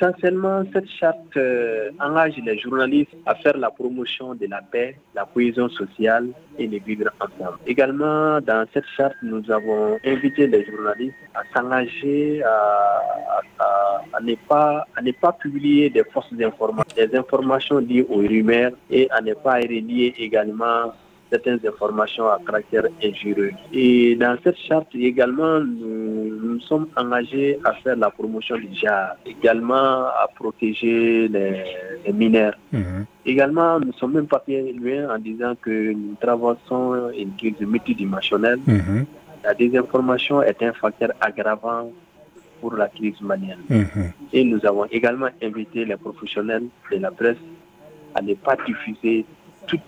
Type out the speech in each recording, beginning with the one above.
Essentiellement, cette charte euh, engage les journalistes à faire la promotion de la paix, la cohésion sociale et les vivre ensemble. Également, dans cette charte, nous avons invité les journalistes à s'engager à, ne pas, à ne pas publier des fausses informations, des informations liées aux rumeurs et à ne pas relier également certaines informations à caractère injurieux. Et dans cette charte également, nous, nous sommes engagés à faire la promotion du genre, également à protéger les, mineurs. Mhm. Également, nous sommes même pas bien loin en disant que nous traversons une crise multidimensionnelle. Mhm. La désinformation est un facteur aggravant pour la crise malienne. Mhm. Et nous avons également invité les professionnels de la presse à ne pas diffuser toute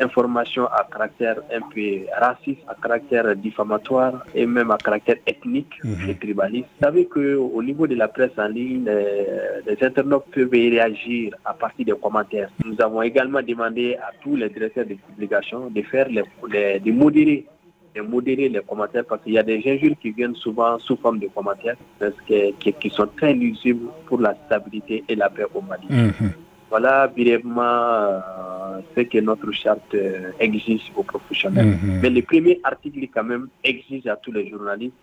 information à caractère un peu raciste, à caractère diffamatoire et même à caractère ethnique et tribaliste. Vous savez qu'au niveau de la presse en ligne, les, internautes peuvent réagir à partir des commentaires. Nous avons également demandé à tous les directeurs de publication de faire les, de modérer de modérer les commentaires parce qu'il y a des injures qui viennent souvent sous forme de commentaires parce que, qui, sont très nuisibles pour la stabilité et la paix au Mali. Mhm. Voilà brièvement euh, ce que notre charte euh, exige aux professionnels. Mhm. Mais le premier article quand même exige à tous les journalistes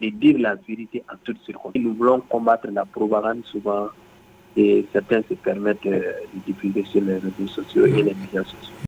de dire la vérité en toutes circonstances. Nous voulons combattre la propagande souvent et certains se permettent euh, de diffuser sur les réseaux sociaux et les médias sociaux.